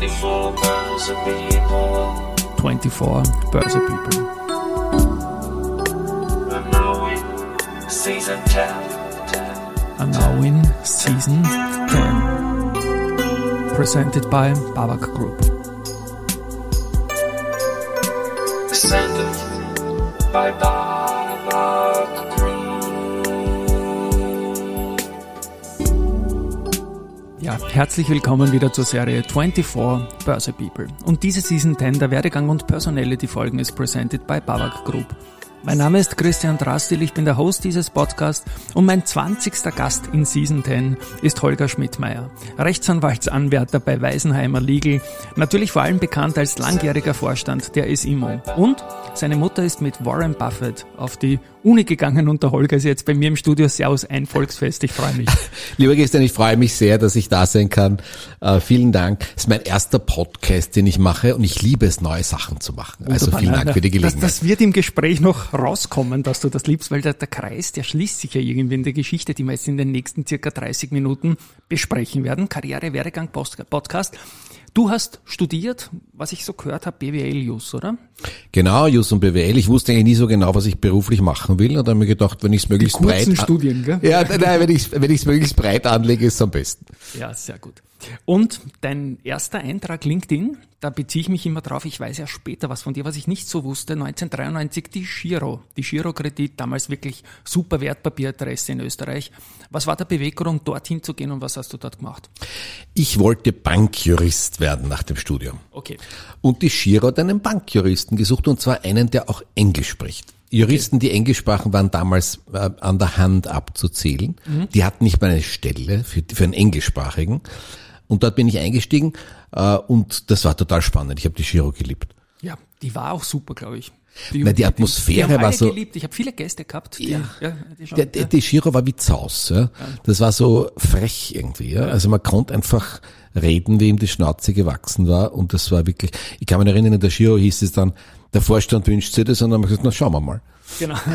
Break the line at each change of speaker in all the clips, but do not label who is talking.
24 Börse People.
24 Börse People.
And now in season 10. 10.
And now in season 10. Presented by Babak Group.
Presented by Babak
Ja, herzlich willkommen wieder zur Serie 24 Börse People. Und diese Season 10 der Werdegang und Personality Folgen ist presented by Babak Group. Mein Name ist Christian Drastil, ich bin der Host dieses Podcasts und mein 20. Gast in Season 10 ist Holger Schmidtmeier, Rechtsanwaltsanwärter bei Weisenheimer Legal, natürlich vor allem bekannt als langjähriger Vorstand der SIMO. Und seine Mutter ist mit Warren Buffett auf die Uni gegangen und der Holger ist jetzt bei mir im Studio. Servus, ein Volksfest, ich freue mich.
Lieber Christian, ich freue mich sehr, dass ich da sein kann. Äh, vielen Dank. Es ist mein erster Podcast, den ich mache und ich liebe es, neue Sachen zu machen. Also
Wunderbar.
vielen Dank für die Gelegenheit.
Das, das wird im Gespräch noch rauskommen, dass du das liebst, weil der, der Kreis, der schließt sich ja irgendwie in der Geschichte, die wir jetzt in den nächsten circa 30 Minuten besprechen werden. Karriere, Werdegang, Post- Podcast. Du hast studiert, was ich so gehört habe, BWL Jus, oder?
Genau, Jus und BWL. Ich wusste eigentlich nie so genau, was ich beruflich machen will und habe mir gedacht, wenn ich es möglichst
kurzen
breit...
Studien, gell?
Ja, nein, wenn ich wenn ich es möglichst breit anlege, ist es am besten.
Ja, sehr gut. Und dein erster Eintrag LinkedIn, da beziehe ich mich immer drauf, ich weiß ja später was von dir, was ich nicht so wusste, 1993 die Giro, die Giro-Kredit, damals wirklich super Wertpapieradresse in Österreich. Was war der Beweggrund, dorthin zu gehen und was hast du dort gemacht?
Ich wollte Bankjurist werden nach dem Studium.
Okay.
Und die Giro hat einen Bankjuristen gesucht und zwar einen, der auch Englisch spricht. Juristen, die Englisch sprachen, waren damals äh, an der Hand abzuzählen. Die hatten nicht mal eine Stelle für, für einen englischsprachigen. Und dort bin ich eingestiegen äh, und das war total spannend. Ich habe die Giro geliebt.
Ja, die war auch super, glaube ich.
Weil die Atmosphäre
die haben
war so-
geliebt. Ich habe viele Gäste gehabt. Die,
Ja.
ja, die schon,
Der, der, die Giro war wie Zaus. Ja. Das war so frech irgendwie. Ja. Also man konnte einfach reden, wie ihm die Schnauze gewachsen war. Und das war wirklich, ich kann mich erinnern, in der Giro hieß es dann, der Vorstand wünscht sich das und dann haben wir gesagt, na schauen wir mal.
Genau.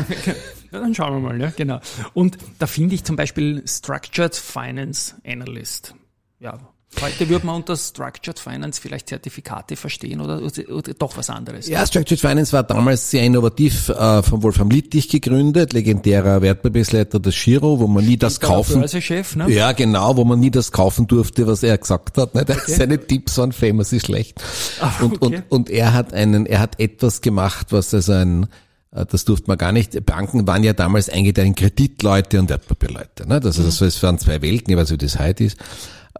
Ja, dann schauen wir mal, ja, genau. Und da finde ich zum Beispiel Structured Finance Analyst. Ja, heute würde man unter Structured Finance vielleicht Zertifikate verstehen oder, oder, doch was anderes.
Ja, Structured Finance war damals sehr innovativ, äh, von Wolfram Littich gegründet, legendärer Wertpapiersleiter des Giro, wo man nie das kaufen
Börsechef, ne?
Ja, genau, wo man nie das kaufen durfte, was er gesagt hat. Ne? Seine Tipps waren famously schlecht.
Ah,
und,
okay.
und, und er hat einen, er hat etwas gemacht, was also ein, äh, das durfte man gar nicht. Banken waren ja damals eingeteilt in Kreditleute und Wertpapierleute. Ne? Das, ist, das waren zwei Welten, ich weiß nicht, wie das heute ist.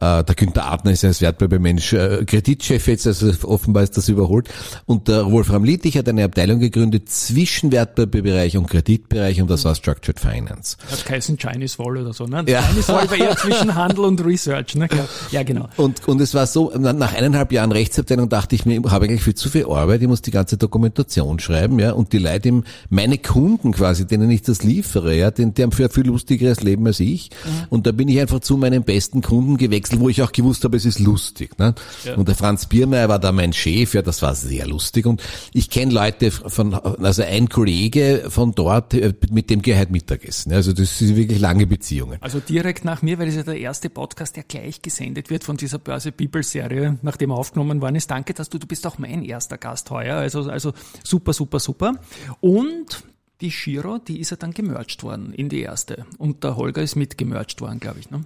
Äh, Der Günther Adner ist ja als Wertpapiermensch äh, Kreditchef jetzt, also offenbar ist das überholt. Und der Wolfram Littich hat eine Abteilung gegründet zwischen Wertpapierbereich und Kreditbereich und das war Structured Finance.
Hat geheißen Chinese Wall oder so, ne?
Ja.
Chinese Wall war eher zwischen Handel und Research, ne? Ja, genau.
Und, und es war so, nach eineinhalb Jahren Rechtsabteilung dachte ich mir, ich habe eigentlich viel zu viel Arbeit, ich muss die ganze Dokumentation schreiben, ja, und die Leute, im- meine Kunden quasi, denen ich das liefere, ja, die, die haben für ein viel lustigeres Leben als ich. Und da bin ich einfach zu meinen besten Kunden gewechselt, wo ich auch gewusst habe, es ist lustig. Ne? Und der Franz Biermeier war da mein Chef, ja, das war sehr lustig. Und ich kenne Leute von, also ein Kollege von dort, äh, mit dem gehe ich heute Mittagessen. Ja, Also das sind wirklich lange Beziehungen.
Also direkt nach mir, weil das ist ja der erste Podcast, der gleich gesendet wird von dieser Börse People Serie, nachdem er aufgenommen worden ist. Danke, dass du, du bist auch mein erster Gast heuer. Also, also super, super, super. Und die Giro, die ist ja dann gemerged worden in die erste. Und der Holger ist mit gemerged worden, glaube ich. Ne?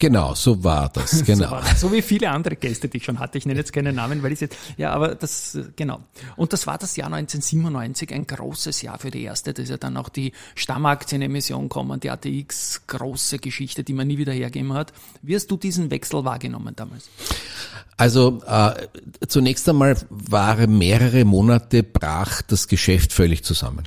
Genau, so war das, genau.
So wie viele andere Gäste, die ich schon hatte. Ich nenne jetzt keine Namen, weil ich jetzt, ja, aber das, genau. Und das war das Jahr 1997, ein großes Jahr für die erste. Da ist ja dann auch die Stammaktienemission kommen, die ATX, große Geschichte, die man nie wieder hergeben hat. Wie hast du diesen Wechsel wahrgenommen damals?
Also äh, zunächst einmal waren mehrere Monate brach das Geschäft völlig zusammen.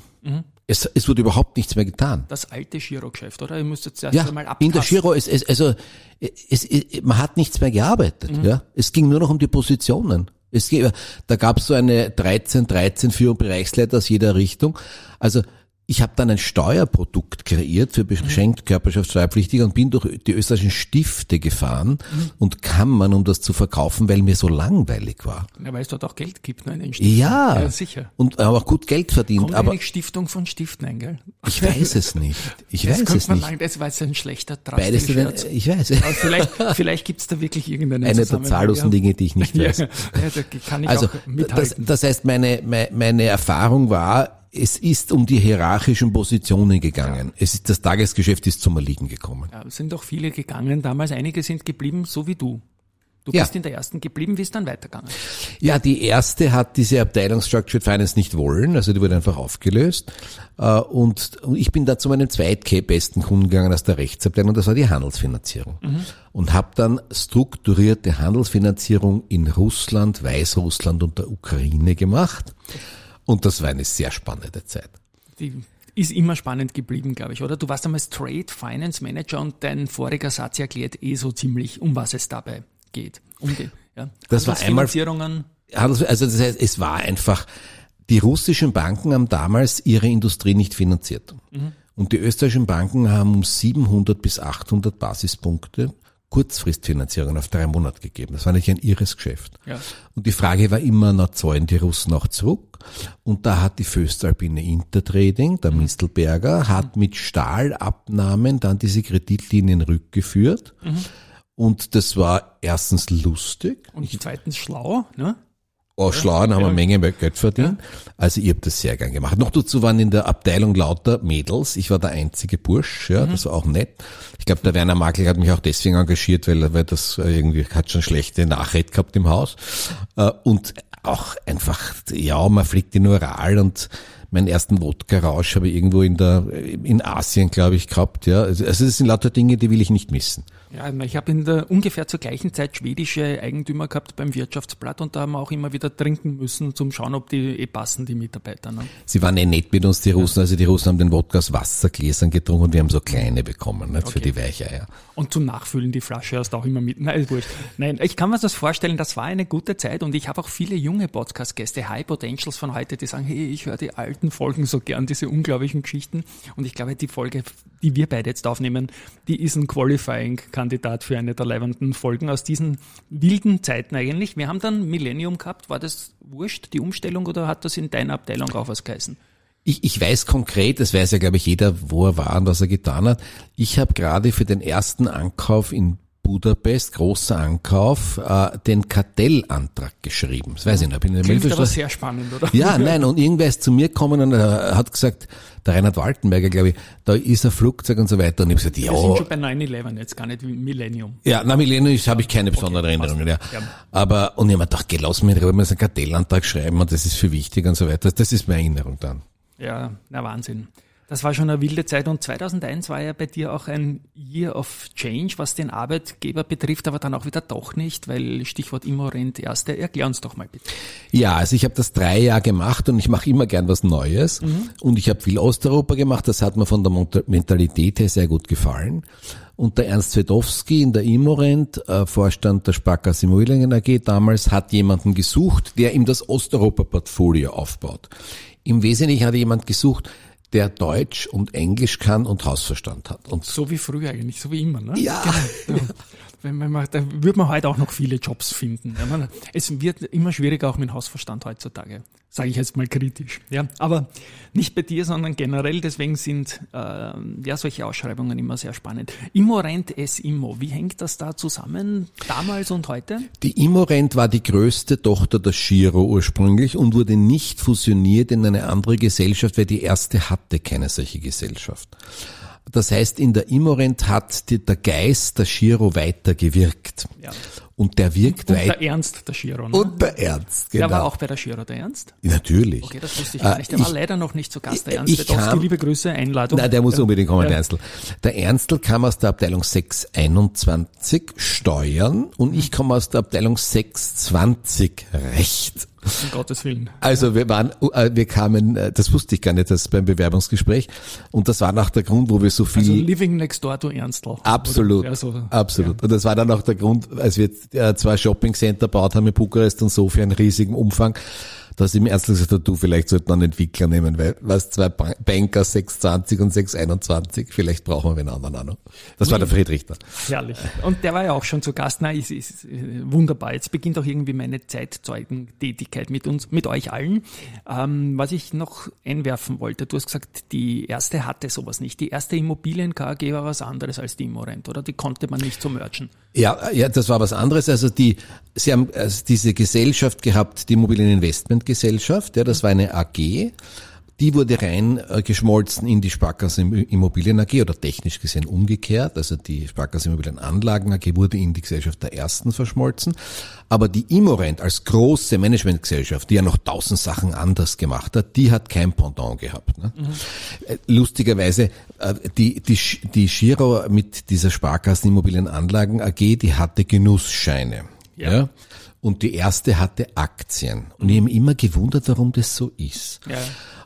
Es, es wurde überhaupt nichts mehr getan.
Das alte Girogeschäft, oder? Ihr müsst jetzt erst
Ja,
einmal abtasten.
in der Giro, es, es, also es, es, man hat nichts mehr gearbeitet. Ja, es ging nur noch um die Positionen. Es, da gab es so eine 13, 13 Führung Bereichsleiter aus jeder Richtung. Also ich habe dann ein Steuerprodukt kreiert für beschenkt Körperschaftssteuerpflichtige und bin durch die österreichischen Stifte gefahren und Kammern, um das zu verkaufen, weil mir so langweilig war.
Ja, weil es dort auch Geld gibt, ne, in den Stiften.
Ja,
ja sicher.
und habe auch gut Geld verdient,
Kommt
aber
Stiftung von Stiften ein, gell?
ich weiß es nicht. Ich
Das
weiß es
man
nicht.
lang, das war jetzt ein schlechter
Beides,
Scherz.
ich weiß.
Aber vielleicht, vielleicht gibt's da wirklich irgendeinen
Eine der zahllosen. Dinge, die ich nicht weiß.
ja, da kann ich
Also
auch
das, das heißt, meine, meine, meine Erfahrung war, es ist um die hierarchischen Positionen gegangen. Es ist das Tagesgeschäft ist zum Erliegen gekommen.
ja, es sind auch viele gegangen damals, einige sind geblieben, so wie du. Du
Ja.
bist in der ersten geblieben, wie ist dann weitergegangen?
Ja, die erste hat diese Abteilung Structured Finance nicht wollen, also die wurde einfach aufgelöst. Äh, Und ich bin da zu meinem zweitbesten Kunden gegangen aus der Rechtsabteilung, das war die Handelsfinanzierung. Und habe dann strukturierte Handelsfinanzierung in Russland, Weißrussland und der Ukraine gemacht. Und das war eine sehr spannende Zeit.
Die ist immer spannend geblieben, glaube ich, oder? Du warst damals Trade Finance Manager und dein voriger Satz erklärt eh so ziemlich, um was es dabei geht. Um die, ja.
Das war einmal- Also das heißt, es war einfach, die russischen Banken haben damals ihre Industrie nicht finanziert. Und die österreichischen Banken haben um 700 bis 800 Basispunkte Kurzfristfinanzierungen auf drei Monate gegeben. Das war nicht ein irres Geschäft.
Ja.
Und die Frage war immer, na zahlen die Russen auch zurück? Und da hat die Föstalpine Intertrading, der Mistelberger, hat mit Stahlabnahmen dann diese Kreditlinien rückgeführt. Und das war erstens lustig.
Und zweitens schlau, ne?
Oh, Schlauen haben eine Menge Geld verdient. Also ich habe das sehr gern gemacht. Noch dazu waren in der Abteilung lauter Mädels. Ich war der einzige Bursch, ja, das war auch nett. Ich glaube, der Werner Makel hat mich auch deswegen engagiert, weil, weil das äh, irgendwie hat schon schlechte Nachricht gehabt im Haus. Äh, Und auch einfach, ja, man fliegt in Ural und meinen ersten Wodka-Rausch habe ich irgendwo in der, in Asien, glaube ich, gehabt, ja. Also also das sind lauter Dinge, die will ich nicht missen.
Ja, ich habe in der ungefähr zur gleichen Zeit schwedische Eigentümer gehabt beim Wirtschaftsblatt und da haben wir auch immer wieder trinken müssen, zum schauen, ob die eh passen, die Mitarbeiter. Ne?
Sie waren eh nett mit uns, die Russen. Also die Russen haben den Wodka aus Wassergläsern getrunken und wir haben so kleine bekommen, nicht, für
Okay.
die Weicheier.
Und zum Nachfüllen die Flasche hast du auch immer mit. Nein, ist wurscht. Nein, ich kann mir das vorstellen, das war eine gute Zeit und ich habe auch viele junge Podcast-Gäste, High Potentials von heute, die sagen, hey, ich höre die alten Folgen so gern, diese unglaublichen Geschichten. Und ich glaube, die Folge, die wir beide jetzt aufnehmen, die ist ein Qualifying-Kandidat für eine der leibenden Folgen aus diesen wilden Zeiten eigentlich. Wir haben dann Millennium gehabt. War das wurscht, die Umstellung, oder hat das in deiner Abteilung auch was geheißen?
Ich, ich weiß konkret, das weiß ja, glaube ich, jeder, wo er war und was er getan hat. Ich habe gerade für den ersten Ankauf in Budapest, großer Ankauf, äh, den Kartellantrag geschrieben. Das weiß ich nicht. Bin in der
Klingt aber sehr spannend, oder?
Ja, nein, und irgendwer ist zu mir gekommen und er hat gesagt, der Reinhard Waltenberger, glaube ich, da ist ein Flugzeug und so weiter. Und ich habe gesagt,
Wir sind
ja,
schon bei 9-11 jetzt, gar nicht wie Millennium.
ja, na, Millennium habe ich keine besonderen Erinnerungen, ja. Aber, und ich habe mir gedacht, geh, lass mich so einen Kartellantrag schreiben und das ist für wichtig und so weiter. Das ist meine Erinnerung dann.
Ja, na Wahnsinn. Das war schon eine wilde Zeit und 2001 war ja bei dir auch ein Year of Change, was den Arbeitgeber betrifft, aber dann auch wieder doch nicht, weil Stichwort Immorent erste. Erklär uns doch mal bitte.
Ja, also ich habe das drei Jahre gemacht und ich mache immer gern was Neues. Und ich habe viel Osteuropa gemacht, das hat mir von der Mentalität her sehr gut gefallen. Und der Ernst Wedowski in der Immorent, äh, Vorstand der Sparkasse Immobilien AG damals, hat jemanden gesucht, der ihm das Osteuropa-Portfolio aufbaut. Im Wesentlichen hat jemand gesucht, der Deutsch und Englisch kann und Hausverstand hat. Und
So wie früher eigentlich, so wie immer, ne?
Ja.
Genau. Ja. Wenn man, mal- da wird man heute auch noch viele Jobs finden. Ja, man, es wird immer schwieriger auch mit Hausverstand heutzutage. Sage ich jetzt mal kritisch. Ja, aber nicht bei dir, sondern generell. Deswegen sind äh, ja solche Ausschreibungen immer sehr spannend. Immorent S Immo, wie hängt das da zusammen, damals und heute?
Die Immorent war die größte Tochter der Giro ursprünglich und wurde nicht fusioniert in eine andere Gesellschaft, weil die erste hatte keine solche Gesellschaft. Das heißt, in der Immorent hat die, der Geist der Giro weitergewirkt.
Ja.
Und der wirkt
Und
weiter.
der Ernst, der Giro. Ne?
Und der Ernst, genau.
Der war auch bei der Giro, der Ernst?
Natürlich.
Okay, das wusste ich gar
Äh,
nicht. Der war
ich-
leider noch nicht zu Gast, der Ernst.
ich kam-
liebe Grüße, Einladung.
Nein, der muss
Ja.
unbedingt kommen, der Ernstl. Der Ernstl kam aus der Abteilung 621 Steuern und ich komme aus der Abteilung 620 Recht.
Um Gottes Willen.
Also wir waren, äh, wir kamen, äh, das wusste ich gar nicht, das beim Bewerbungsgespräch. Und das war nach der Grund, wo wir so viel
Also living next door to Ernstl.
Absolut,
Oder? Ja, so,
absolut. Und das war dann auch der Grund, als wir äh, zwei Shopping Center baut haben in Bukarest und Sofia in riesigem Umfang. Dass ihm ernsthaft gesagt hat, du, vielleicht sollten wir einen Entwickler nehmen, weil, was zwei Banker 620 und 621, vielleicht brauchen wir einen anderen auch noch. Das war der Friedrich da.
Herrlich. Und der war ja auch schon zu Gast. Nein, ist, ist wunderbar. Jetzt beginnt auch irgendwie meine Zeitzeugentätigkeit mit uns, mit euch allen. Ähm, was ich noch einwerfen wollte, du hast gesagt, die erste hatte sowas nicht. Die erste Immobilien-KG war was anderes als die Immorent, oder? Die konnte man nicht so merchen.
Ja, ja, das war was anderes. Also die, sie haben also diese Gesellschaft gehabt, die Immobilieninvestmentgesellschaft, ja, das war eine AG. Die wurde rein äh, in die Sparkasse Immobilien AG oder technisch gesehen umgekehrt. Also die Sparkasse Immobilien Anlagen AG wurde in die Gesellschaft der ersten verschmolzen. Aber die Immorent als große Managementgesellschaft, die ja noch tausend Sachen anders gemacht hat, die hat kein Pendant gehabt. Ne? Mhm. Lustigerweise, äh, die, die, die Giro mit dieser Sparkassen Immobilien Anlagen AG, die hatte Genussscheine. ja? ja? Und die erste hatte Aktien. Und ich habe mich immer gewundert, warum das so ist. Ja.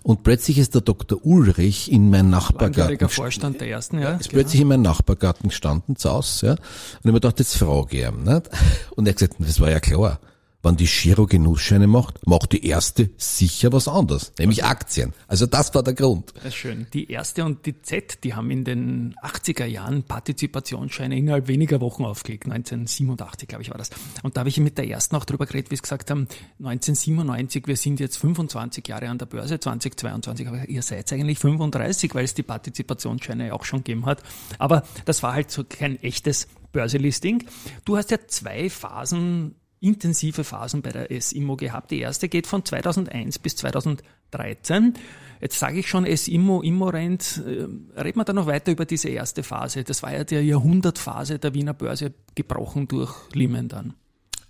Und plötzlich ist der Dr. Ulrich in mein Nachbargarten.
Vorstand der ersten, ja.
Ist genau. plötzlich in meinem Nachbargarten gestanden, zu Hause, ja. Und ich mir gedacht, jetzt frage ich ihn, nicht? Und er hat gesagt, das war ja klar wenn die Giro Genussscheine macht, macht die erste sicher was anderes, nämlich Aktien. Also das war der Grund.
Das ist schön. Die erste und die Z, die haben in den 80er Jahren Partizipationsscheine innerhalb weniger Wochen aufgelegt. 1987, glaube ich, war das. Und da habe ich mit der ersten auch drüber geredet, wie sie gesagt haben, 1997, wir sind jetzt 25 Jahre an der Börse, 2022, aber ihr seid eigentlich 35, weil es die Partizipationsscheine auch schon gegeben hat. Aber das war halt so kein echtes Börselisting. Du hast ja zwei Phasen intensive Phasen bei der SIMO gehabt. Die erste geht von 2001 bis 2013. Jetzt sage ich schon SIMO, Immorent. Äh, reden wir da noch weiter über diese erste Phase. Das war ja die Jahrhundertphase der Wiener Börse, gebrochen durch Lehman dann.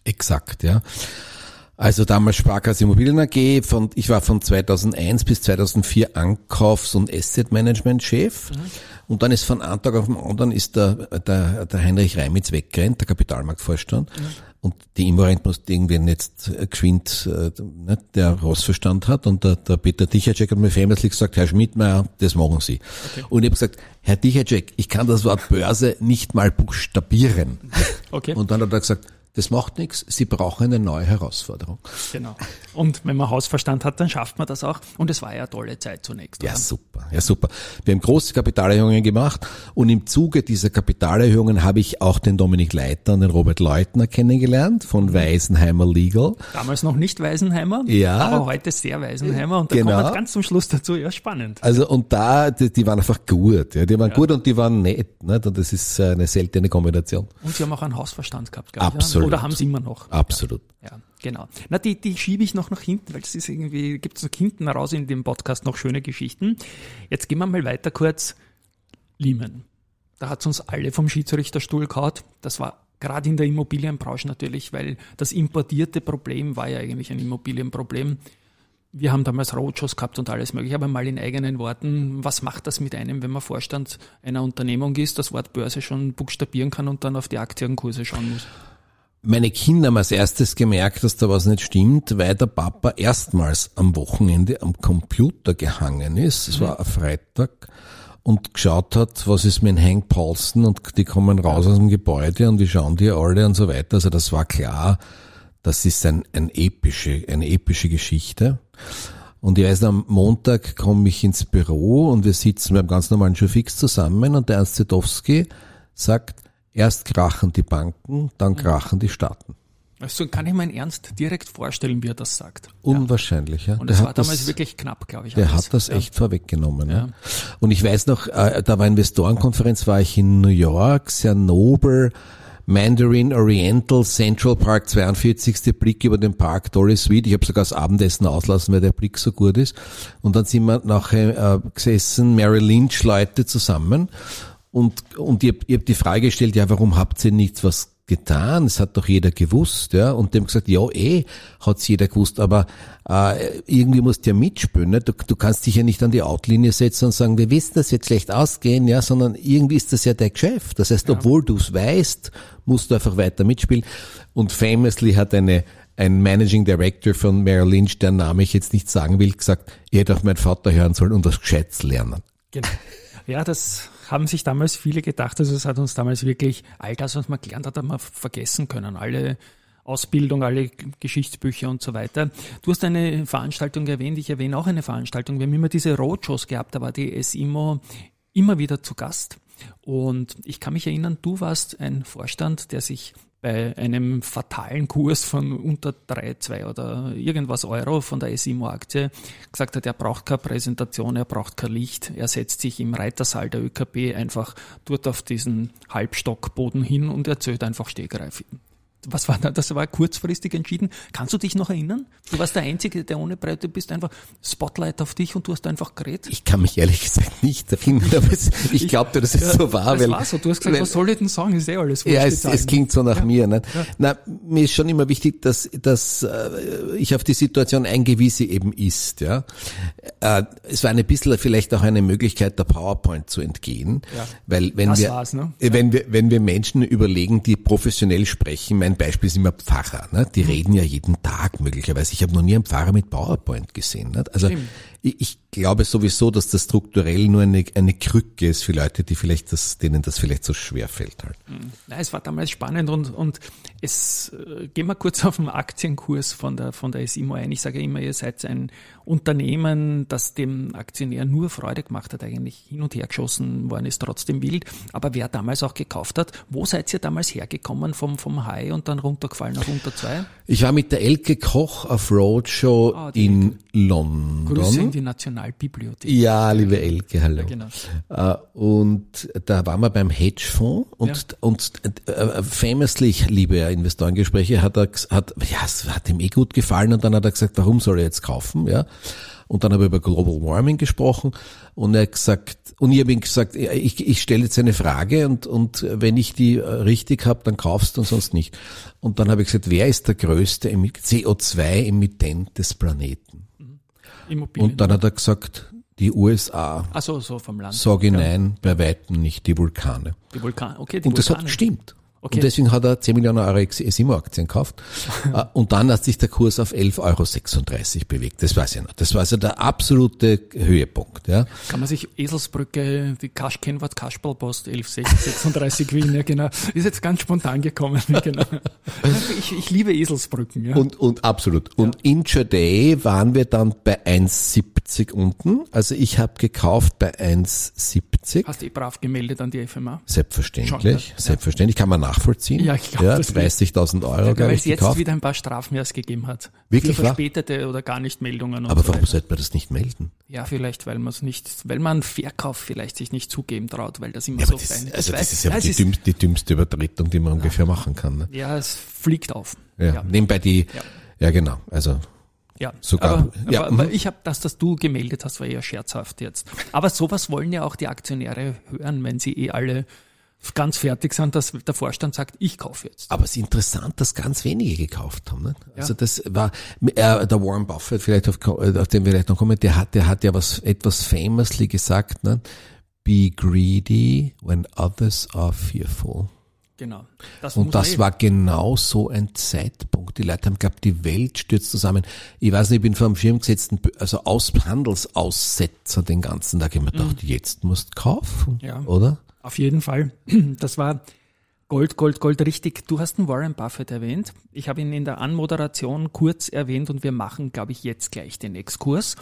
Exakt, ja. Also damals Sparkasse Immobilien AG, von, ich war von 2001 bis 2004 Ankaufs- und Asset Management Chef. Mhm. Und dann ist von einem Tag auf den anderen ist der, der, der Heinrich Reimitz weggerannt, der Kapitalmarktvorstand. Mhm. Und die Immorent muss irgendwen jetzt äh, geschwind, äh, ne, der Rossverstand hat. Und der, der Peter Dichacek hat mir famously gesagt, Herr Schmidtmeier, das machen Sie. Okay. Und ich habe gesagt, Herr Dichacek, ich kann das Wort Börse nicht mal buchstabieren. Okay. Und dann hat er gesagt, das macht nichts, Sie brauchen eine neue Herausforderung.
Genau. Und wenn man Hausverstand hat, dann schafft man das auch. Und es war ja eine tolle Zeit zunächst.
Oder? Ja, super. Ja, super. Wir haben große Kapitalerhöhungen gemacht und im Zuge dieser Kapitalerhöhungen habe ich auch den Dominik Leiter und den Robert Leutner kennengelernt von Weisenheimer Legal.
Damals noch nicht Weisenheimer,
ja,
aber heute sehr Weisenheimer und da genau. kommt ganz zum Schluss dazu. Ja, spannend.
Also und da, die, die waren einfach gut. Ja, die waren ja. gut und die waren nett. Nicht? Und das ist eine seltene Kombination.
Und sie haben auch einen Hausverstand gehabt.
Absolut.
Oder haben sie immer noch.
Absolut.
Ja, ja genau. Na, die, die schiebe ich noch nach hinten, weil es ist irgendwie, gibt es noch hinten raus in dem Podcast noch schöne Geschichten. Jetzt gehen wir mal weiter kurz. Lehman. Da hat uns alle vom Schiedsrichterstuhl gehauen. Das war gerade in der Immobilienbranche natürlich, weil das importierte Problem war ja eigentlich ein Immobilienproblem. Wir haben damals Roadshows gehabt und alles mögliche, aber mal in eigenen Worten, was macht das mit einem, wenn man Vorstand einer Unternehmung ist, das Wort Börse schon buchstabieren kann und dann auf die Aktienkurse schauen muss?
Meine Kinder haben als erstes gemerkt, dass da was nicht stimmt, weil der Papa erstmals am Wochenende am Computer gehangen ist. Es war ein Freitag und geschaut hat, was ist mit Hank Paulson und die kommen raus aus dem Gebäude und wie schauen die alle und so weiter. Also das war klar, das ist ein, ein epische, eine epische Geschichte. Und ich weiß, am Montag komme ich ins Büro und wir sitzen beim ganz normalen Showfix zusammen und der Ernst Zedowski sagt, Erst krachen die Banken, dann mhm. krachen die Staaten.
Also kann ich mir Ernst direkt vorstellen, wie er das sagt.
Unwahrscheinlich, ja.
Und es war damals das, wirklich knapp, glaube ich.
Der hat das echt ja. vorweggenommen. Ja. Und ich weiß noch, äh, da war Investorenkonferenz, war ich in New York, sehr nobel, Mandarin Oriental Central Park, 42. Blick über den Park, tolle Suite. Ich habe sogar das Abendessen auslassen, weil der Blick so gut ist. Und dann sind wir nachher äh, gesessen, Mary Lynch Leute zusammen und, und ihr, ihr habt die Frage gestellt, ja, warum habt ihr nichts was getan? Es hat doch jeder gewusst, ja. Und dem gesagt, ja, eh, hat's jeder gewusst, aber äh, irgendwie musst du ja mitspüren. Ne? Du, du kannst dich ja nicht an die Outlinie setzen und sagen, wir wissen, das wird schlecht ausgehen, ja, sondern irgendwie ist das ja dein Geschäft. Das heißt, ja. obwohl du es weißt, musst du einfach weiter mitspielen. Und famously hat eine ein Managing Director von Merrill Lynch, der Name ich jetzt nicht sagen will, gesagt, ihr hättet auch meinen Vater hören sollen und was Gescheites lernen.
Genau. Ja, das haben sich damals viele gedacht, also es hat uns damals wirklich all das, was man gelernt hat, hat man vergessen können. Alle Ausbildung, alle Geschichtsbücher und so weiter. Du hast eine Veranstaltung erwähnt, ich erwähne auch eine Veranstaltung. Wir haben immer diese Roadshows gehabt, da war die SIMO immer wieder zu Gast. Und ich kann mich erinnern, du warst ein Vorstand, der sich bei einem fatalen Kurs von unter 3, 2 oder irgendwas Euro von der SIMO-Aktie gesagt hat, er braucht keine Präsentation, er braucht kein Licht, er setzt sich im Reitersaal der ÖKB einfach dort auf diesen Halbstockboden hin und erzählt einfach Stegreif was war da? Das war kurzfristig entschieden. Kannst du dich noch erinnern? Du warst der Einzige, der ohne Breite bist, einfach Spotlight auf dich und du hast einfach geredet.
Ich kann mich ehrlich gesagt nicht erinnern, aber es, ich glaubte, dass es ja, so war.
Es weil, war so. Du hast gesagt, weil, was soll ich denn sagen? Ist eh alles
Ja, es, es klingt so nach ja. mir. Ne? Ja. Na, mir ist schon immer wichtig, dass, dass äh, ich auf die Situation eingehe, wie sie eben ist. Ja? Äh, es war ein bisschen vielleicht auch eine Möglichkeit, der PowerPoint zu entgehen. Ja. Weil wenn das wir, ne? wenn wir, wenn wir Menschen überlegen, die professionell sprechen, mein Beispiel ist immer Pfarrer. Ne? Die mhm. reden ja jeden Tag möglicherweise. Ich habe noch nie einen Pfarrer mit PowerPoint gesehen. Ne? Also Stimmt ich, glaube sowieso, dass das strukturell nur eine, eine Krücke ist für Leute, die vielleicht das, denen das vielleicht so schwer fällt halt.
Hm. Ja, es war damals spannend und, und es, äh, gehen wir kurz auf den Aktienkurs von der, von der SIMO ein. Ich sage immer, ihr seid ein Unternehmen, das dem Aktionär nur Freude gemacht hat, eigentlich hin und her geschossen worden ist, trotzdem wild. Aber wer damals auch gekauft hat, wo seid ihr damals hergekommen vom, vom High und dann runtergefallen auf unter zwei?
Ich war mit der Elke Koch auf Roadshow ah, in London.
Grüße die Nationalbibliothek.
Ja, liebe Elke, hallo. Ja, genau. Äh, und da waren wir beim Hedgefonds und, ja. und uh, famously, liebe Investorengespräche, hat er, hat, ja, es hat ihm eh gut gefallen und dann hat er gesagt, warum soll er jetzt kaufen, ja. Und dann habe ich über Global Warming gesprochen und er hat gesagt, und ich habe ihm gesagt, ich, ich stelle jetzt eine Frage und, und wenn ich die richtig habe, dann kaufst du und sonst nicht. Und dann habe ich gesagt, wer ist der größte CO2-Emittent des Planeten? Immobilien. Und dann hat er gesagt, die USA.
Ach so, so vom Land.
Sage ja. nein, bei Weitem nicht, die Vulkane.
Die Vulkane, okay, die
Und das
Vulkane.
hat gestimmt. Okay. Und deswegen hat er 10 Millionen Euro SIMO-Aktien gekauft. Äh, und dann hat sich der Kurs auf 11,36 Euro bewegt. Das weiß ich noch. Das war also der absolute Höhepunkt. Ja.
Kann man sich Eselsbrücke, die Kasch Kennwort Kasperlpost 11,36 Wien, ja genau. Ist jetzt ganz spontan gekommen. Genau. Ich, ich liebe Eselsbrücken. Ja.
Und, und absolut. Und ja. intraday waren wir dann bei 1,70 unten. Also ich habe gekauft bei 1,70.
Hast du eh brav gemeldet an die FMA?
Selbstverständlich. Schon, Selbstverständlich. Kann man nachvollziehen. Ja, ich glaube, ja, 30.000 Euro, ja,
Weil es jetzt gekauft. wieder ein paar Strafen erst gegeben hat.
Wirklich?
Für verspätete oder gar nicht Meldungen.
Aber so warum sollte man das nicht melden?
Ja, vielleicht, weil man es nicht, weil man Verkauf vielleicht sich nicht zugeben traut, weil das immer ja, so
das, fein ist. Also das ist ja, die, dümmste, die dümmste Übertretung, die man ja. ungefähr machen kann. Ne?
Ja, es fliegt auf.
Ja, ja. nebenbei die, ja. genau, also
ja, sogar. Aber, ja. aber, aber mhm. ich habe das, das du gemeldet hast, war eher scherzhaft jetzt. Aber sowas wollen ja auch die Aktionäre hören, wenn sie eh alle ganz fertig sind, dass der Vorstand sagt, ich kaufe jetzt.
Aber es ist interessant, dass ganz wenige gekauft haben. Ne? Ja. Also das war äh, der Warren Buffett, vielleicht auf, auf den wir vielleicht noch kommen, der hat, der hat ja was etwas famously gesagt, ne? Be greedy when others are fearful.
Genau.
Das und das war genau so ein Zeitpunkt. Die Leute haben geglaubt, die Welt stürzt zusammen. Ich weiß nicht, ich bin vor dem Schirm gesetzt, also aus Handelsaussetzer den ganzen Tag. Mir gedacht, mhm. jetzt musst du kaufen, ja. oder?
Auf jeden Fall. Das war Gold, Gold, Gold, richtig. Du hast den Warren Buffett erwähnt. Ich habe ihn in der Anmoderation kurz erwähnt und wir machen, glaube ich, jetzt gleich den Exkurs.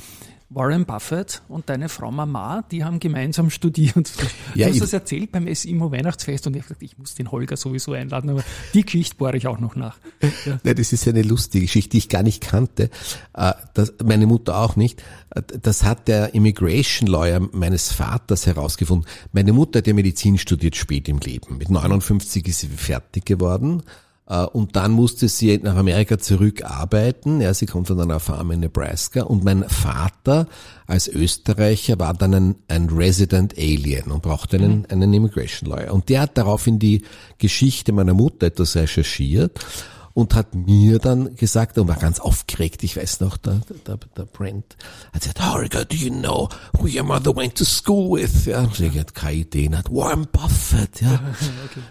Warren Buffett und deine Frau Mama, die haben gemeinsam studiert. Ja, du hast das erzählt beim SIMO Weihnachtsfest und ich gesagt, ich muss den Holger sowieso einladen, aber die Geschichte bohre ich auch noch nach.
Ja. ja das ist ja eine lustige Geschichte, die ich gar nicht kannte. Äh, das, meine Mutter auch nicht. Äh, das hat der Immigration Lawyer meines Vaters herausgefunden. Meine Mutter hat ja Medizin studiert spät im Leben. Mit 59 ist sie fertig geworden und dann musste sie nach Amerika zurückarbeiten. Ja, sie kommt von einer Farm in Nebraska. Und mein Vater als Österreicher war dann ein, ein Resident Alien und brauchte einen, mhm. einen Immigration Lawyer. Und der hat daraufhin die Geschichte meiner Mutter etwas recherchiert und hat mir dann gesagt und war ganz aufgeregt, ich weiß noch, der, der, der Brent hat gesagt, Holger, do you know who your mother went to school with? Ja, und ich hatte keine Idee, hat Warren Buffett, ja.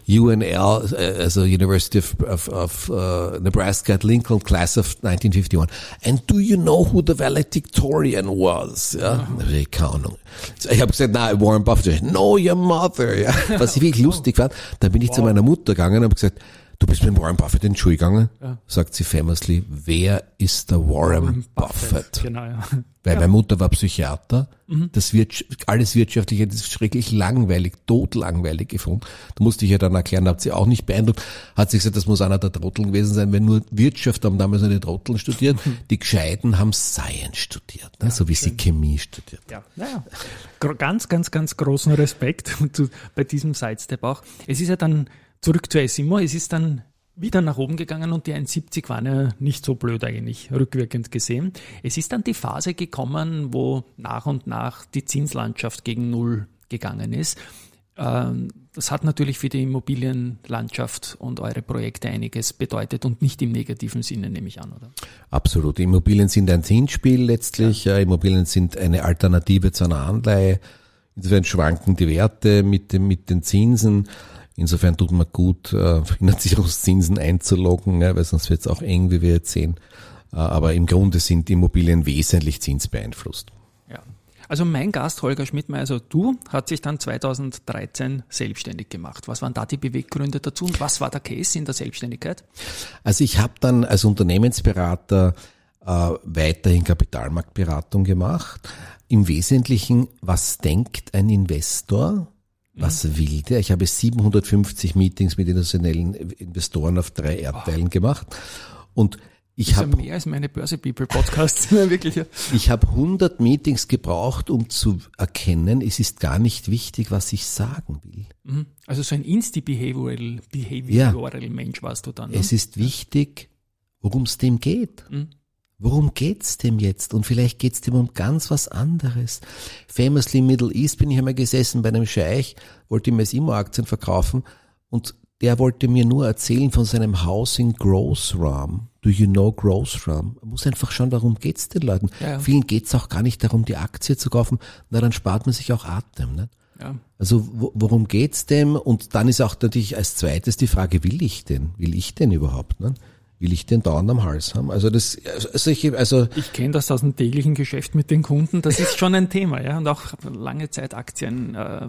okay. UNL, äh, also University of, of, of uh, Nebraska at Lincoln, Class of 1951. And do you know who the valedictorian was? Ja, oh. ich keine Ahnung. Ich habe gesagt, na, Warren Buffett. No, your mother. Ja. Was ich wirklich lustig fand, da bin ich wow. zu meiner Mutter gegangen und habe gesagt, Du bist mit Warren Buffett in die Schule gegangen? Ja. Sagt sie famously, wer ist der Warren, Warren Buffett? Buffett? Genau, ja. Weil ja. meine Mutter war Psychiater. Mhm. Das wird alles wirtschaftliche, das ist schrecklich langweilig, totlangweilig gefunden. Da musste ich ja dann erklären, hat sie auch nicht beeindruckt. Hat sie gesagt, das muss einer der Trotteln gewesen sein, wenn nur Wirtschaft haben damals eine Trotteln studiert. Mhm. Die Gescheiten haben Science studiert, ne? so wie schön. sie Chemie studiert.
Ja, naja. Ganz, ganz, ganz großen Respekt bei diesem Sidestep auch. Es ist ja dann zurück zu Essimo. Es ist dann wieder nach oben gegangen und die 1,70 waren ja nicht so blöd eigentlich, rückwirkend gesehen. Es ist dann die Phase gekommen, wo nach und nach die Zinslandschaft gegen Null gegangen ist. Ähm, das hat natürlich für die Immobilienlandschaft und eure Projekte einiges bedeutet und nicht im negativen Sinne, nehme ich an, oder?
Absolut. Immobilien sind ein Zinsspiel letztlich. Ja. Immobilien sind eine Alternative zu einer Anleihe. Insofern schwanken die Werte mit, dem, mit den Zinsen. Insofern tut man gut, äh, Finanzierungszinsen einzuloggen, ja, weil sonst wird es auch eng, wie wir jetzt sehen. Äh, aber im Grunde sind Immobilien wesentlich zinsbeeinflusst.
Ja. Also mein Gast Holger Schmidtmeier, also du, hat sich dann 2013 selbstständig gemacht. Was waren da die Beweggründe dazu und was war der Case in der Selbstständigkeit?
Also ich habe dann als Unternehmensberater äh, weiterhin Kapitalmarktberatung gemacht. Im Wesentlichen, was denkt ein Investor? Was mhm. will der? Ich habe 750 Meetings mit internationalen Investoren auf drei Erdteilen oh. gemacht und ich habe
mehr als meine Börse People Podcasts wirklich. Ja.
Ich habe 100 Meetings gebraucht, um zu erkennen, es ist gar nicht wichtig, was ich sagen will.
Mhm. Also so ein Insti-Behavioral Behavioral ja. Mensch warst du dann.
Ne? Es ist wichtig, worum es dem geht. Mhm. Worum geht's dem jetzt? Und vielleicht geht's dem um ganz was anderes. Famously Middle East bin ich einmal gesessen bei einem Scheich, wollte ihm als Immo-Aktien verkaufen und der wollte mir nur erzählen von seinem Haus in Grossram. Do you know Grossram? Man muss einfach schauen, warum geht's den Leuten. Ja. Vielen geht's auch gar nicht darum, die Aktie zu kaufen. Na, dann spart man sich auch Atem. Ne? Ja. Also worum geht's dem? Und dann ist auch natürlich als zweites die Frage, will ich denn? Will ich denn überhaupt? Ne? Will ich den dauernd am Hals haben? Also das, also ich, also
ich kenne das aus dem täglichen Geschäft mit den Kunden. Das ist schon ein Thema, ja, und auch lange Zeit Aktien äh,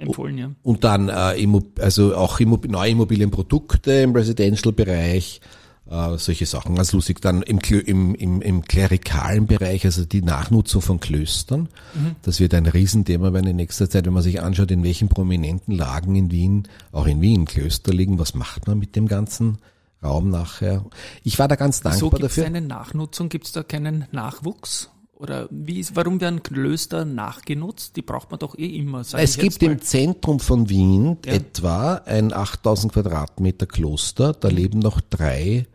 empfohlen, ja.
Und dann äh, also auch neue Immobilienprodukte im Residential-Bereich. Äh, solche Sachen. Ganz lustig. Dann im, im, im, im klerikalen Bereich, also die Nachnutzung von Klöstern. Mhm. Das wird ein Riesenthema werden in nächster Zeit, wenn man sich anschaut, in welchen prominenten Lagen in Wien, auch in Wien, Klöster liegen. Was macht man mit dem ganzen Raum nachher. Ich war da ganz dankbar so,
gibt's
dafür.
Gibt es eine Nachnutzung? Gibt es da keinen Nachwuchs? Oder wie ist, warum werden Klöster nachgenutzt? Die braucht man doch eh immer.
Es gibt im Zentrum von Wien ja. etwa ein 8000 Quadratmeter Kloster. Da mhm. leben noch drei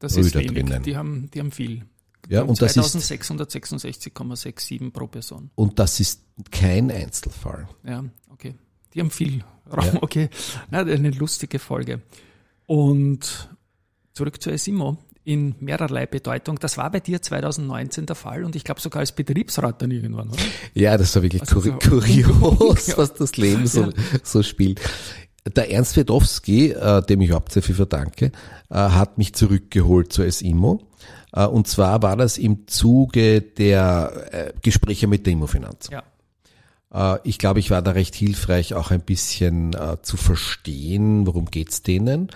das Brüder drinnen. Die haben, die haben viel.
Ja, und
2666,67 pro Person.
Und das ist kein Einzelfall.
Ja, okay. Die haben viel Raum. Ja. Okay. Na, eine lustige Folge. Und Zurück zu Esimo in mehrerlei Bedeutung. Das war bei dir 2019 der Fall und ich glaube sogar als Betriebsrat dann irgendwann, oder?
Ja, das war wirklich also kur kurios, was das Leben so, ja. so spielt. Der Ernst Wedowski, äh, dem ich überhaupt sehr viel verdanke, äh, hat mich zurückgeholt zur SIMO. Äh, und zwar war das im Zuge der äh, Gespräche mit der Immofinanz. Ja. Äh, ich glaube, ich war da recht hilfreich, auch ein bisschen äh, zu verstehen, worum geht's denen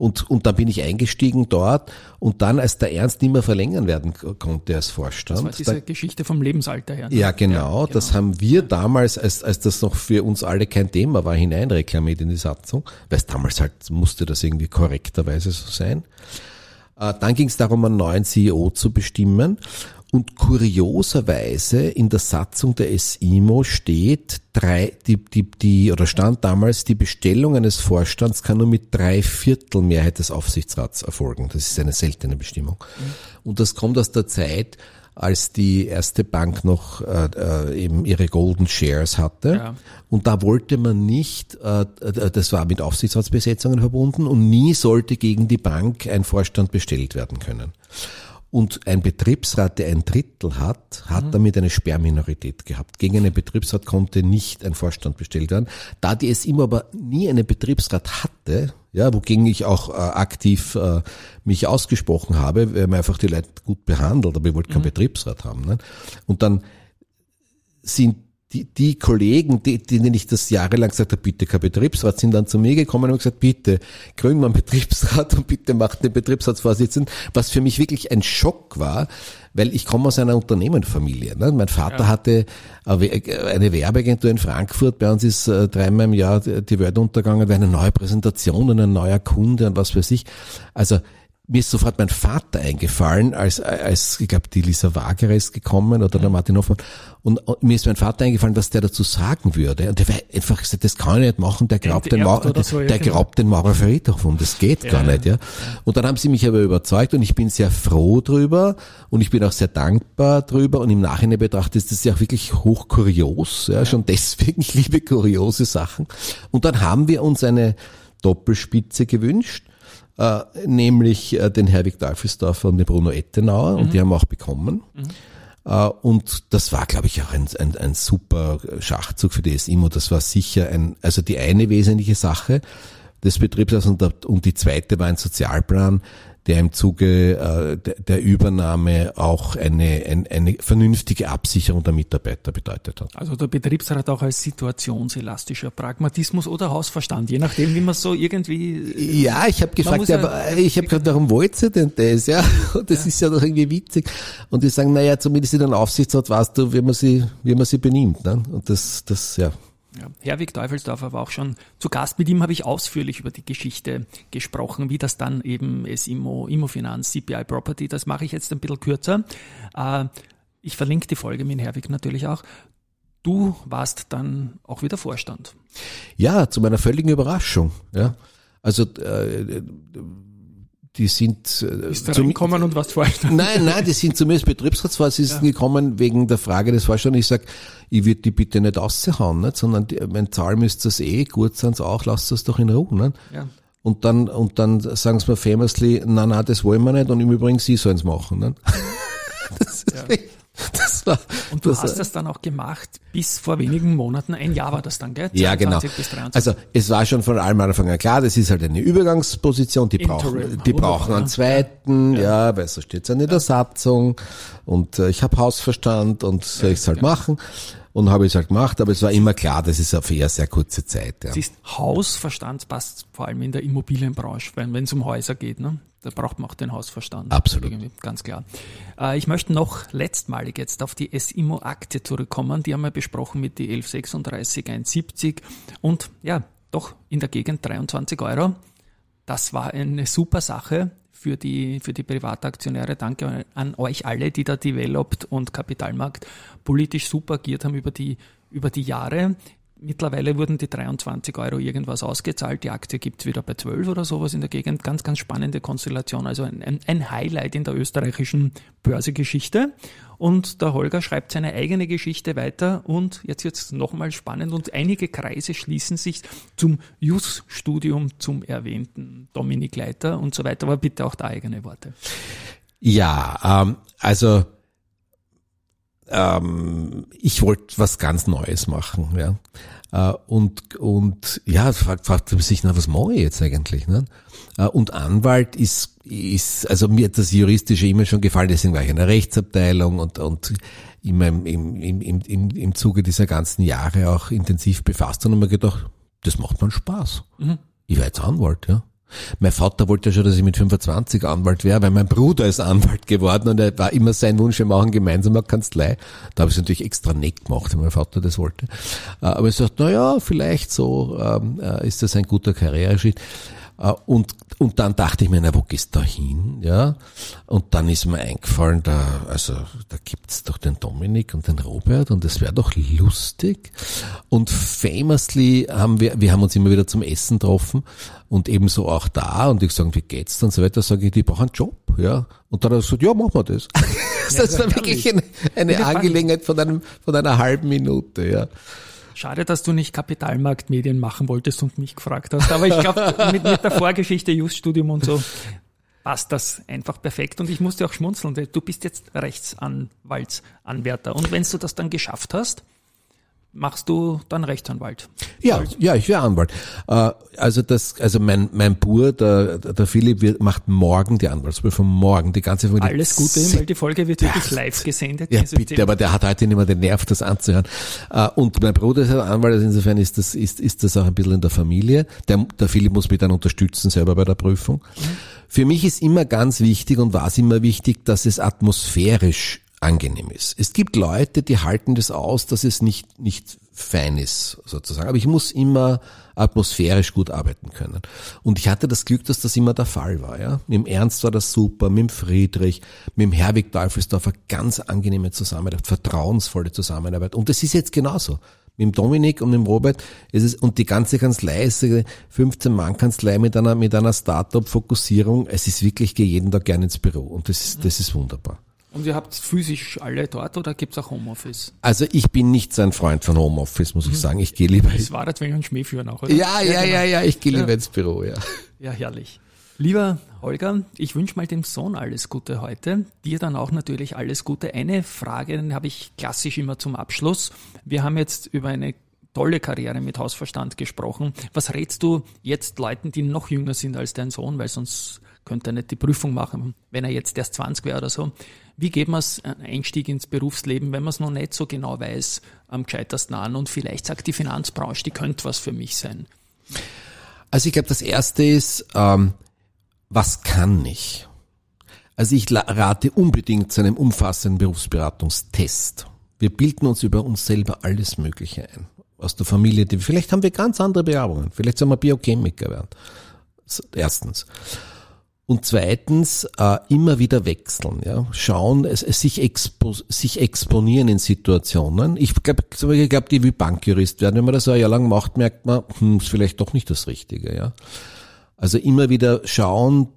und, und dann bin ich eingestiegen dort und dann, als der Ernst nicht mehr verlängern werden konnte als Vorstand. Das
war diese da, Geschichte vom Lebensalter her.
Ne? Ja, genau, ja, genau. Das haben wir damals, als, als das noch für uns alle kein Thema war, hineinreklamiert in die Satzung, weil es damals halt musste das irgendwie korrekterweise so sein. Äh, dann ging es darum, einen neuen CEO zu bestimmen. Und kurioserweise in der Satzung der SIMO steht drei, die, die, die, oder stand damals, die Bestellung eines Vorstands kann nur mit drei Viertel Mehrheit des Aufsichtsrats erfolgen. Das ist eine seltene Bestimmung. Und das kommt aus der Zeit, als die erste Bank noch äh, äh, eben ihre Golden Shares hatte. Ja. Und da wollte man nicht, äh, äh, das war mit Aufsichtsratsbesetzungen verbunden und nie sollte gegen die Bank ein Vorstand bestellt werden können. Und ein Betriebsrat, der ein Drittel hat, hat mhm. damit eine Sperrminorität gehabt. Gegen einen Betriebsrat konnte nicht ein Vorstand bestellt werden. Da die es immer aber nie einen Betriebsrat hatte, ja, wogegen ich auch äh, aktiv äh, mich ausgesprochen habe, weil man einfach die Leute gut behandelt, aber ich wollte keinen mhm. Betriebsrat haben. Ne? Und dann sind die, die Kollegen, die, denen ich das jahrelang gesagt habe, bitte kein Betriebsrat, sind dann zu mir gekommen und haben gesagt, bitte gründen wir einen Betriebsrat und bitte macht den Betriebsratsvorsitzenden, was für mich wirklich ein Schock war, weil ich komme aus einer Unternehmenfamilie. Ne? Mein Vater ja. hatte eine Werbeagentur in Frankfurt, bei uns ist äh, dreimal im Jahr die Welt untergegangen, eine neue Präsentation und ein neuer Kunde und was weiß ich. Also mir ist sofort mein Vater eingefallen, als, als ich glaube, die Lisa Wagerer ist gekommen oder der. Martin Hoffmann. Und, und, mir ist mein Vater eingefallen, was der dazu sagen würde. Und der wäre einfach gesagt, das kann ich nicht machen, der glaubt, den, Mauer, so, der, der genau. glaubt den Maurer Friedhof um, das geht ja, gar nicht. Ja. Und dann haben sie mich aber überzeugt und ich bin sehr froh drüber und ich bin auch sehr dankbar drüber und im Nachhinein betrachtet ist das ja auch wirklich hochkurios, ja, schon deswegen, ich liebe kuriose Sachen. Und dann haben wir uns eine Doppelspitze gewünscht äh, nämlich äh, den Herwig Teufelsdorfer und den Bruno Ettenauer mhm. und die haben auch bekommen. Mhm. Äh, und das war, glaube ich, auch ein, ein, ein super Schachzug für die SIMO. Das war sicher ein, also die eine wesentliche Sache des Betriebs und, der, und die zweite war ein Sozialplan, der im Zuge äh, der Übernahme auch eine, eine, eine vernünftige Absicherung der Mitarbeiter bedeutet hat.
Also der Betriebsrat auch als situationselastischer Pragmatismus oder Hausverstand, je nachdem, wie man so irgendwie.
Ja, ich habe gefragt, ja, aber ich habe gefragt, warum wollt ihr denn das? Ja, und das ja. ist ja doch irgendwie witzig. Und die sagen, naja, zumindest in einem Aufsichtsrat weißt du, wie man sie, wie man sie benimmt. Ne? Und das, das, ja.
Ja, Herwig Teufelsdorfer war auch schon zu Gast. Mit ihm habe ich ausführlich über die Geschichte gesprochen, wie das dann eben ist Immo, Immofinanz, CPI Property. Das mache ich jetzt ein bisschen kürzer. Äh, ich verlinke die Folge mit Herwig natürlich auch. Du warst dann auch wieder Vorstand.
Ja, zu meiner völligen Überraschung. Ja, also äh, die sind
äh, Ist zum, gekommen und was Vorstand?
Nein, nein, die sind zu mir als Betriebsratsvorsitzenden ja. gekommen wegen der Frage des Vorstands. Ich sag, ich würde die bitte nicht aushauen, nicht? sondern die, mein Zahl müsst das eh, gut sind auch, lasst das doch in Ruhe. Nicht? Ja. Und dann, und dann sagen sie mir famously, na, na, das wollen wir nicht und im Übrigen sie sollen es machen. Nicht?
das ist ja. Das war, und du das hast das dann auch gemacht bis vor wenigen Monaten. Ein Jahr war das dann, gell?
22 ja, genau. Also es war schon von allem Anfang an klar, das ist halt eine Übergangsposition, die brauchen, die brauchen einen zweiten, ja, ja weil so steht es ja in der Satzung und äh, ich habe Hausverstand und soll ich es halt ja. machen und habe ich es halt gemacht, aber es war immer klar, das ist auf eher sehr kurze Zeit. Ja.
Siehst, Hausverstand passt vor allem in der Immobilienbranche, wenn es um Häuser geht. Ne? Da braucht man auch den Hausverstand.
Absolut.
Ganz klar. Äh, ich möchte noch letztmalig jetzt auf die SIMO-Akte zurückkommen. Die haben wir besprochen mit die 1136 170 und ja, doch in der Gegend 23 Euro. Das war eine super Sache für die, für die Privataktionäre. Danke an euch alle, die da Developed und Kapitalmarkt politisch super agiert haben über die, über die Jahre. Mittlerweile wurden die 23 Euro irgendwas ausgezahlt. Die Aktie gibt's wieder bei 12 oder sowas in der Gegend. Ganz, ganz spannende Konstellation. Also ein, ein Highlight in der österreichischen Börsegeschichte. Und der Holger schreibt seine eigene Geschichte weiter. Und jetzt wird's nochmal spannend. Und einige Kreise schließen sich zum Jus-Studium, zum erwähnten Dominik Leiter und so weiter. Aber bitte auch da eigene Worte.
Ja, ähm, also ähm, ich wollte was ganz Neues machen, ja. Äh, und, und ja, fragt, fragt man sich, na, was mache ich jetzt eigentlich? Ne? Äh, und Anwalt ist, ist, also mir hat das Juristische immer schon gefallen, deswegen war ich in der Rechtsabteilung und, und immer im, im, im, im, im Zuge dieser ganzen Jahre auch intensiv befasst und habe mir gedacht, das macht man Spaß. Mhm. Ich war jetzt Anwalt, ja. Mein Vater wollte ja schon, dass ich mit 25 Anwalt wäre, weil mein Bruder ist Anwalt geworden und er war immer sein Wunsch, wir machen gemeinsam eine Kanzlei. Da habe ich es natürlich extra nett gemacht, weil mein Vater das wollte. Äh, aber ich sagte, na ja, vielleicht so ähm, äh, ist das ein guter Karriereschritt. Äh, und, und dann dachte ich mir, na, wo gehst du da hin? Ja. Und dann ist mir eingefallen, da, also, da gibt's doch den Dominik und den Robert und das wäre doch lustig. Und famously haben wir, wir haben uns immer wieder zum Essen getroffen und ebenso auch da und ich sage, wie geht's und so weiter, sage ich, die brauchen einen Job, ja. Und dann hat er gesagt, ja, machen wir das. das war wirklich eine, eine Angelegenheit von einem, von einer halben Minute, ja.
Schade, dass du nicht Kapitalmarktmedien machen wolltest und mich gefragt hast. Aber ich glaube, mit, mit der Vorgeschichte, Just-Studium und so, passt das einfach perfekt. Und ich musste auch schmunzeln, weil du bist jetzt Rechtsanwaltsanwärter. Und wenn du das dann geschafft hast, machst du dann Rechtsanwalt?
Ja, ja, ich wäre Anwalt. Äh, also das, also mein mein Bur, der der Philipp, wird, macht morgen die Anwaltsprüfung, morgen die ganze Familie.
Alles Gute, weil die Folge wird wirklich live gesendet.
Ja, bitte, aber der hat heute nicht mehr den Nerv, das anzuhören. Äh, und mein Bruder ist Anwalt, also insofern ist das ist ist das auch ein bisschen in der Familie. Der der Philipp muss mich dann unterstützen selber bei der Prüfung. Mhm. Für mich ist immer ganz wichtig und war es immer wichtig, dass es atmosphärisch angenehm ist. Es gibt Leute, die halten das aus, dass es nicht, nicht fein ist, sozusagen. Aber ich muss immer atmosphärisch gut arbeiten können. Und ich hatte das Glück, dass das immer der Fall war, ja. Mit dem Ernst war das super, mit dem Friedrich, mit dem Herwig Teufelsdorfer ganz angenehme Zusammenarbeit, vertrauensvolle Zusammenarbeit. Und das ist jetzt genauso. Mit dem Dominik und dem Robert ist es, und die ganze Kanzlei ist eine 15-Mann-Kanzlei mit einer, mit einer Start-up-Fokussierung. Es ist wirklich, ich gehe jeden Tag gerne ins Büro. Und das ist, das ist wunderbar.
Und ihr habt physisch alle dort oder gibt's auch Homeoffice?
Also ich bin nicht so ein Freund von Homeoffice, muss ich mhm. sagen. Ich gehe lieber.
Das war das, wenn ein Schmäh führen auch, oder?
Ja, ja, ja, ja, ich gehe lieber ja. ins Büro, ja.
Ja, herrlich. Lieber Holger, ich wünsche mal dem Sohn alles Gute heute. Dir dann auch natürlich alles Gute. Eine Frage habe ich klassisch immer zum Abschluss. Wir haben jetzt über eine tolle Karriere mit Hausverstand gesprochen. Was rätst du jetzt Leuten, die noch jünger sind als dein Sohn, weil sonst könnte er nicht die Prüfung machen, wenn er jetzt erst 20 wäre oder so. Wie geht man es einen Einstieg ins Berufsleben, wenn man es noch nicht so genau weiß, am gescheitersten an und vielleicht sagt die Finanzbranche, die könnte was für mich sein?
Also ich glaube, das erste ist, ähm, was kann ich? Also ich rate unbedingt zu einem umfassenden Berufsberatungstest. Wir bilden uns über uns selber alles Mögliche ein. Aus der Familie, vielleicht haben wir ganz andere Bewerbungen. Vielleicht sollen wir Biochemiker werden. Erstens. Und zweitens äh, immer wieder wechseln, ja, schauen, es, es sich, expo, sich exponieren in Situationen. Ich glaube, ich glaub, die wie Bankjurist werden, wenn man das ein Jahr lang macht, merkt man, hm, ist vielleicht doch nicht das Richtige, ja. Also immer wieder schauen,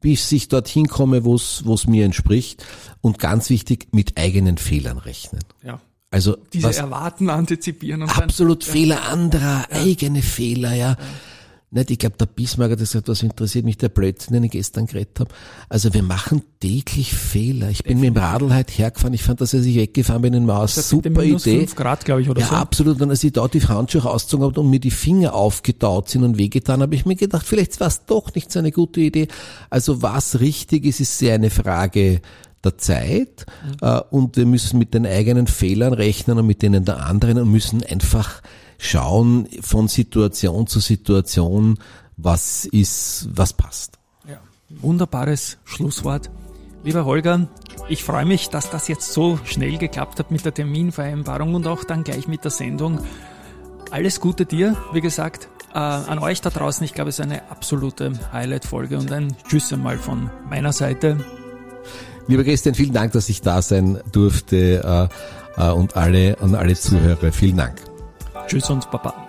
wie ich sich dorthin komme, wo es mir entspricht und ganz wichtig mit eigenen Fehlern rechnen.
Ja.
Also
diese Erwarten antizipieren und
absolut dann, Fehler ja. anderer, ja. eigene Fehler, ja. ja. Nicht, ich glaube, der Bismarck hat gesagt, was interessiert mich der Blödsinn, den ich gestern geredet habe. Also wir machen täglich Fehler. Ich bin mit dem Radl heute hergefahren, ich fand, dass er sich weggefahren bin in Maus. Super minus Idee. 5
Grad, glaube ich, oder
ja,
so.
Ja, absolut. Und als ich da die Handschuhe ausgezogen habe und mir die Finger aufgetaut sind und wehgetan, habe ich mir gedacht, vielleicht war es doch nicht so eine gute Idee. Also was richtig ist, ist sehr eine Frage der Zeit mhm. und wir müssen mit den eigenen Fehlern rechnen und mit denen der anderen und müssen einfach schauen von Situation zu Situation, was ist, was passt.
Ja, wunderbares Schlusswort. Lieber Holger, ich freue mich, dass das jetzt so schnell geklappt hat mit der Terminvereinbarung und auch dann gleich mit der Sendung. Alles Gute dir, wie gesagt, äh, an euch da draußen. Ich glaube, es ist eine absolute Highlight-Folge und ein Tschüss einmal von meiner Seite.
Lieber Christian, vielen Dank, dass ich da sein durfte äh, äh, und alle und alle Zuhörer. Vielen Dank.
Tschüss und Baba.